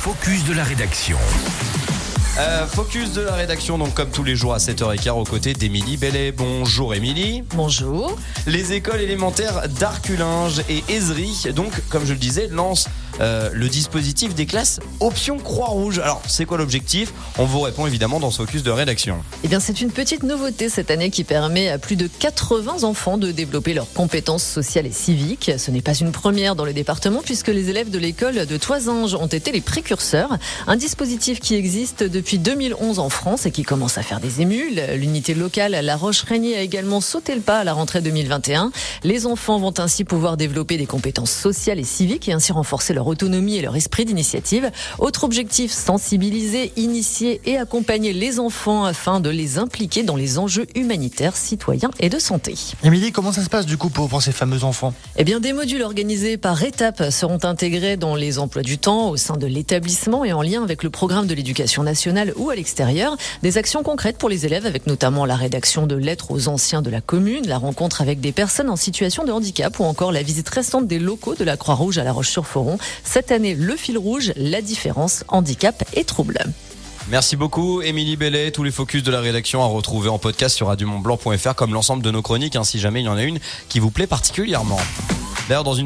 focus de la rédaction. Euh, focus de la rédaction, donc comme tous les jours à 7h15 aux côtés d'Émilie Bellet. Bonjour Émilie. Bonjour. Les écoles élémentaires d'Arculinge et Ezry, donc comme je le disais, lancent euh, le dispositif des classes option Croix-Rouge. Alors c'est quoi l'objectif? On vous répond évidemment dans ce focus de rédaction. Eh bien c'est une petite nouveauté cette année qui permet à plus de 80 enfants de développer leurs compétences sociales et civiques. Ce n'est pas une première dans le département puisque les élèves de l'école de Toisange ont été les précurseurs. Un dispositif qui existe depuis 2011 en France et qui commence à faire des émules. L'unité locale La Roche-Régnier a également sauté le pas à la rentrée 2021. Les enfants vont ainsi pouvoir développer des compétences sociales et civiques et ainsi renforcer leur autonomie et leur esprit d'initiative. Autre objectif, sensibiliser, initier et accompagner les enfants afin de les impliquer dans les enjeux humanitaires, citoyens et de santé. Émilie, comment ça se passe du coup pour, pour ces fameux enfants? Eh bien, des modules organisés par étapes seront intégrés dans les emplois du temps au sein de l'établissement et en lien avec le programme de l'éducation nationale ou à l'extérieur. Des actions concrètes pour les élèves avec notamment la rédaction de lettres aux anciens de la commune, la rencontre avec des personnes en situation de handicap ou encore la visite récente des locaux de la Croix-Rouge à La Roche-sur-Foron. Cette année, le fil rouge, la différence, handicap et troubles. Merci beaucoup, Émilie Bellet. Tous les focus de la rédaction à retrouver en podcast sur radiomontblanc.fr comme l'ensemble de nos chroniques, hein, si jamais il y en a une qui vous plaît particulièrement. D'ailleurs, dans une